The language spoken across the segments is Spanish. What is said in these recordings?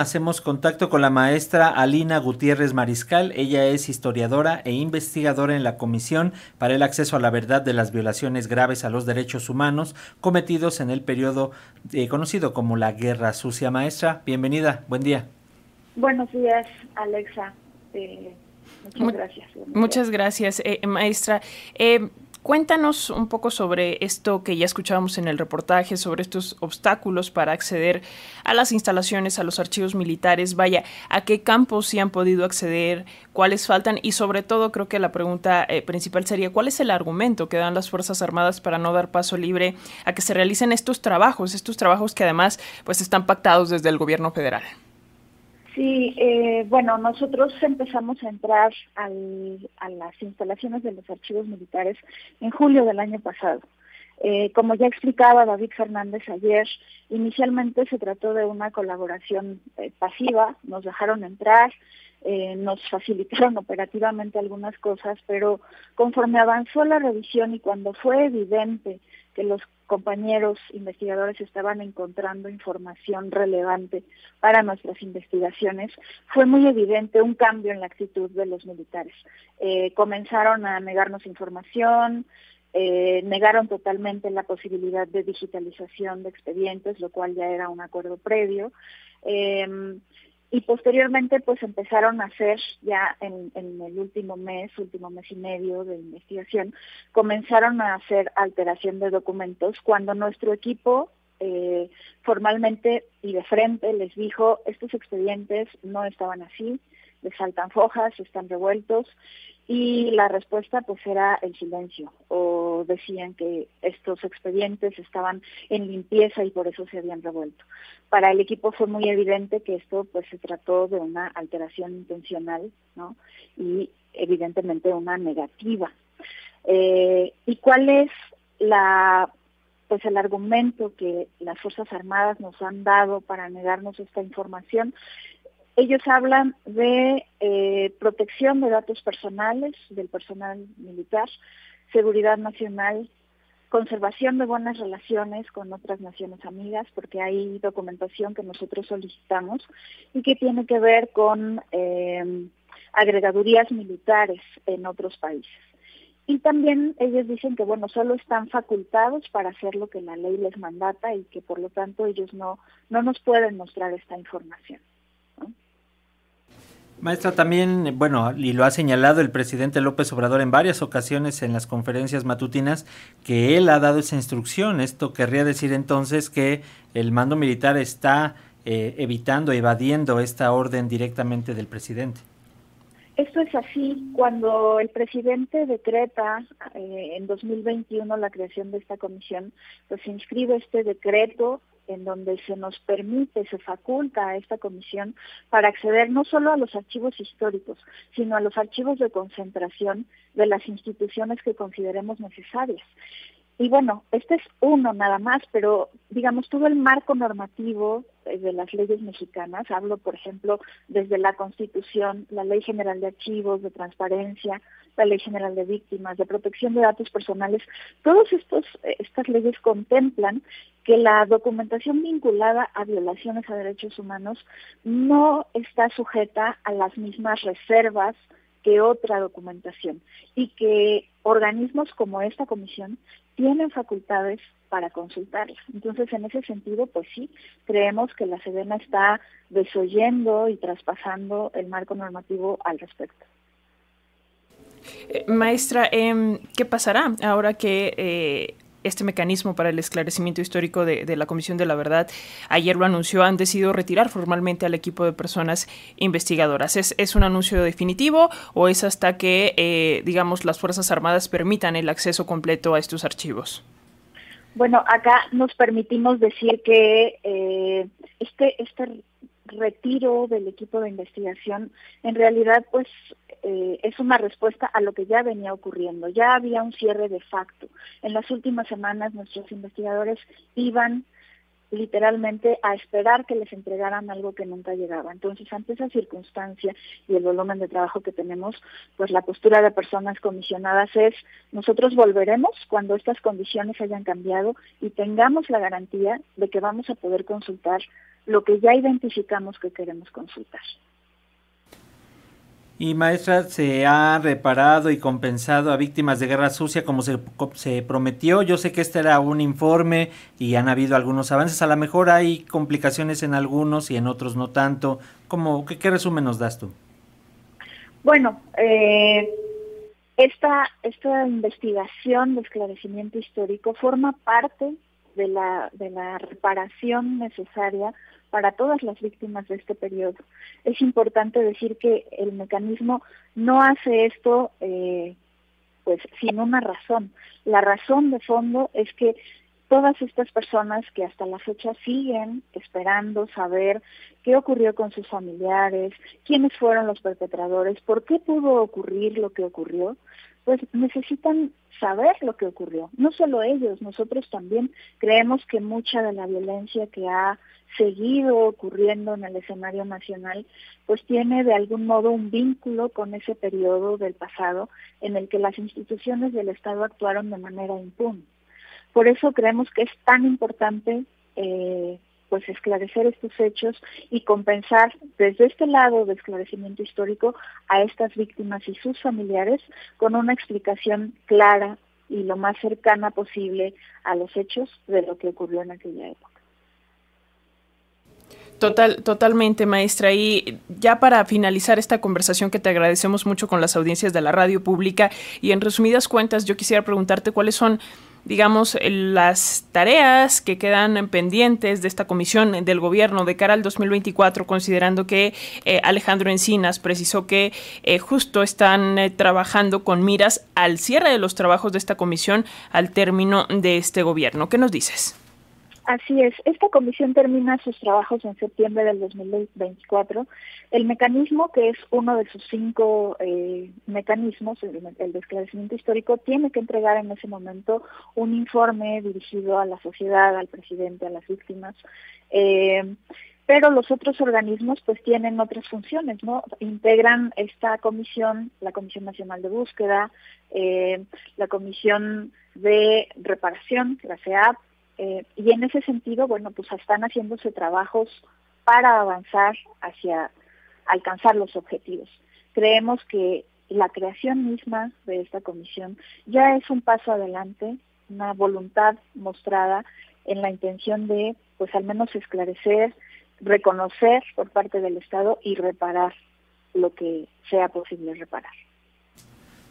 Hacemos contacto con la maestra Alina Gutiérrez Mariscal. Ella es historiadora e investigadora en la Comisión para el Acceso a la Verdad de las Violaciones Graves a los Derechos Humanos cometidos en el periodo eh, conocido como la Guerra Sucia. Maestra, bienvenida, buen día. Buenos días, Alexa. Eh, muchas gracias. Muchas gracias, eh, maestra. Cuéntanos un poco sobre esto que ya escuchábamos en el reportaje, sobre estos obstáculos para acceder a las instalaciones, a los archivos militares. Vaya, ¿a qué campos sí han podido acceder? ¿Cuáles faltan? Y sobre todo, creo que la pregunta eh, principal sería, ¿cuál es el argumento que dan las Fuerzas Armadas para no dar paso libre a que se realicen estos trabajos, estos trabajos que además pues están pactados desde el gobierno federal? Sí, eh, bueno, nosotros empezamos a entrar a las instalaciones de los archivos militares en julio del año pasado. Eh, como ya explicaba David Fernández ayer, inicialmente se trató de una colaboración eh, pasiva, nos dejaron entrar, eh, nos facilitaron operativamente algunas cosas, pero conforme avanzó la revisión y cuando fue evidente que los compañeros investigadores estaban encontrando información relevante para nuestras investigaciones, fue muy evidente un cambio en la actitud de los militares. Eh, comenzaron a negarnos información, eh, negaron totalmente la posibilidad de digitalización de expedientes, lo cual ya era un acuerdo previo. Eh, y posteriormente pues empezaron a hacer ya en, el último mes, último mes y medio de investigación, comenzaron a hacer alteración de documentos cuando nuestro equipo eh, formalmente y de frente les dijo estos expedientes no estaban así, les faltan fojas, están revueltos y la respuesta pues era el silencio decían que estos expedientes estaban en limpieza y por eso se habían revuelto. Para el equipo fue muy evidente que esto pues se trató de una alteración intencional, ¿no? Y evidentemente una negativa. Eh, ¿Y cuál es pues el argumento que las Fuerzas Armadas nos han dado para negarnos esta información ellos hablan de eh, protección de datos personales del personal militar, seguridad nacional, conservación de buenas relaciones con otras naciones amigas, porque hay documentación que nosotros solicitamos y que tiene que ver con eh, agregadurías militares en otros países. Y también ellos dicen que, bueno, solo están facultados para hacer lo que la ley les mandata y que por lo tanto ellos no, no nos pueden mostrar esta información. Maestra, también, bueno, y lo ha señalado el presidente López Obrador en varias ocasiones en las conferencias matutinas, que él ha dado esa instrucción. Esto querría decir entonces que el mando militar está eh, evitando, evadiendo esta orden directamente del presidente. Esto es así. Cuando el presidente decreta eh, en 2021 la creación de esta comisión, pues inscribe este decreto en donde se nos permite, se faculta a esta comisión para acceder no solo a los archivos históricos, sino a los archivos de concentración de las instituciones que consideremos necesarias. Y bueno, este es uno nada más, pero digamos todo el marco normativo eh, de las leyes mexicanas, hablo por ejemplo desde la Constitución, la Ley General de Archivos, de Transparencia, la Ley General de Víctimas, de Protección de Datos Personales, todas eh, estas leyes contemplan que la documentación vinculada a violaciones a derechos humanos no está sujeta a las mismas reservas que otra documentación y que organismos como esta comisión tienen facultades para consultarla. Entonces, en ese sentido, pues sí, creemos que la Sedena está desoyendo y traspasando el marco normativo al respecto. Eh, maestra, em, ¿qué pasará ahora que eh, este mecanismo para el esclarecimiento histórico de, la Comisión de la Verdad, ayer lo anunció, han decidido retirar formalmente al equipo de personas investigadoras. ¿Es, un anuncio definitivo o es hasta que, eh, digamos, las Fuerzas Armadas permitan el acceso completo a estos archivos? Bueno, acá nos permitimos decir que eh, este, este retiro del equipo de investigación en realidad pues eh, es una respuesta a lo que ya venía ocurriendo. Ya había un cierre de facto. En las últimas semanas nuestros investigadores iban literalmente a esperar que les entregaran algo que nunca llegaba. Entonces, ante esa circunstancia y el volumen de trabajo que tenemos, pues la postura de personas comisionadas es, nosotros volveremos cuando estas condiciones hayan cambiado y tengamos la garantía de que vamos a poder consultar lo que ya identificamos que queremos consultar. Y maestra, ¿se ha reparado y compensado a víctimas de guerra sucia como se, se, prometió? Yo sé que este era un informe y han habido algunos avances. A lo mejor hay complicaciones en algunos y en otros no tanto. ¿Cómo, qué, qué resumen nos das tú? Bueno, eh, esta, esta investigación de esclarecimiento histórico forma parte de la, de la reparación necesaria para todas las víctimas de este periodo. Es importante decir que el mecanismo no hace esto eh, pues sin una razón. La razón de fondo es que todas estas personas que hasta la fecha siguen esperando saber qué ocurrió con sus familiares, quiénes fueron los perpetradores, por qué pudo ocurrir lo que ocurrió, pues necesitan saber lo que ocurrió. No solo ellos, nosotros también creemos que mucha de la violencia que ha seguido ocurriendo en el escenario nacional, pues tiene de algún modo un vínculo con ese periodo del pasado en el que las instituciones del Estado actuaron de manera impune. Por eso creemos que es tan importante eh, pues esclarecer estos hechos y compensar desde este lado de esclarecimiento histórico a estas víctimas y sus familiares con una explicación clara y lo más cercana posible a los hechos de lo que ocurrió en aquella época. Total, totalmente, maestra. Y ya para finalizar esta conversación que te agradecemos mucho con las audiencias de la radio pública y en resumidas cuentas, yo quisiera preguntarte cuáles son digamos, las tareas que quedan pendientes de esta comisión del gobierno de cara al 2024, considerando que eh, Alejandro Encinas precisó que eh, justo están eh, trabajando con miras al cierre de los trabajos de esta comisión al término de este gobierno. ¿Qué nos dices? Así es, esta comisión termina sus trabajos en septiembre del 2024. El mecanismo, que es uno de sus cinco eh, mecanismos, el, de esclarecimiento histórico, tiene que entregar en ese momento un informe dirigido a la sociedad, al presidente, a las víctimas. Eh, pero los otros organismos pues tienen otras funciones, ¿no? Integran esta comisión, la Comisión Nacional de Búsqueda, eh, la Comisión de Reparación, la CEAP, eh, y en ese sentido, bueno, pues están haciéndose trabajos para avanzar hacia alcanzar los objetivos. Creemos que la creación misma de esta comisión ya es un paso adelante, una voluntad mostrada en la intención de, pues al menos esclarecer, reconocer por parte del Estado y reparar lo que sea posible reparar.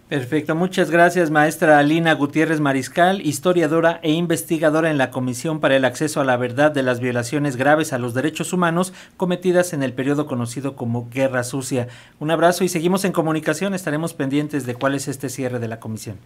Perfecto, muchas gracias maestra Alina Gutiérrez Mariscal, historiadora e investigadora en la Comisión para el Acceso a la Verdad de las Violaciones Graves a los Derechos Humanos cometidas en el periodo conocido como Guerra Sucia. Un abrazo y seguimos en comunicación, estaremos pendientes de cuál es este cierre de la comisión.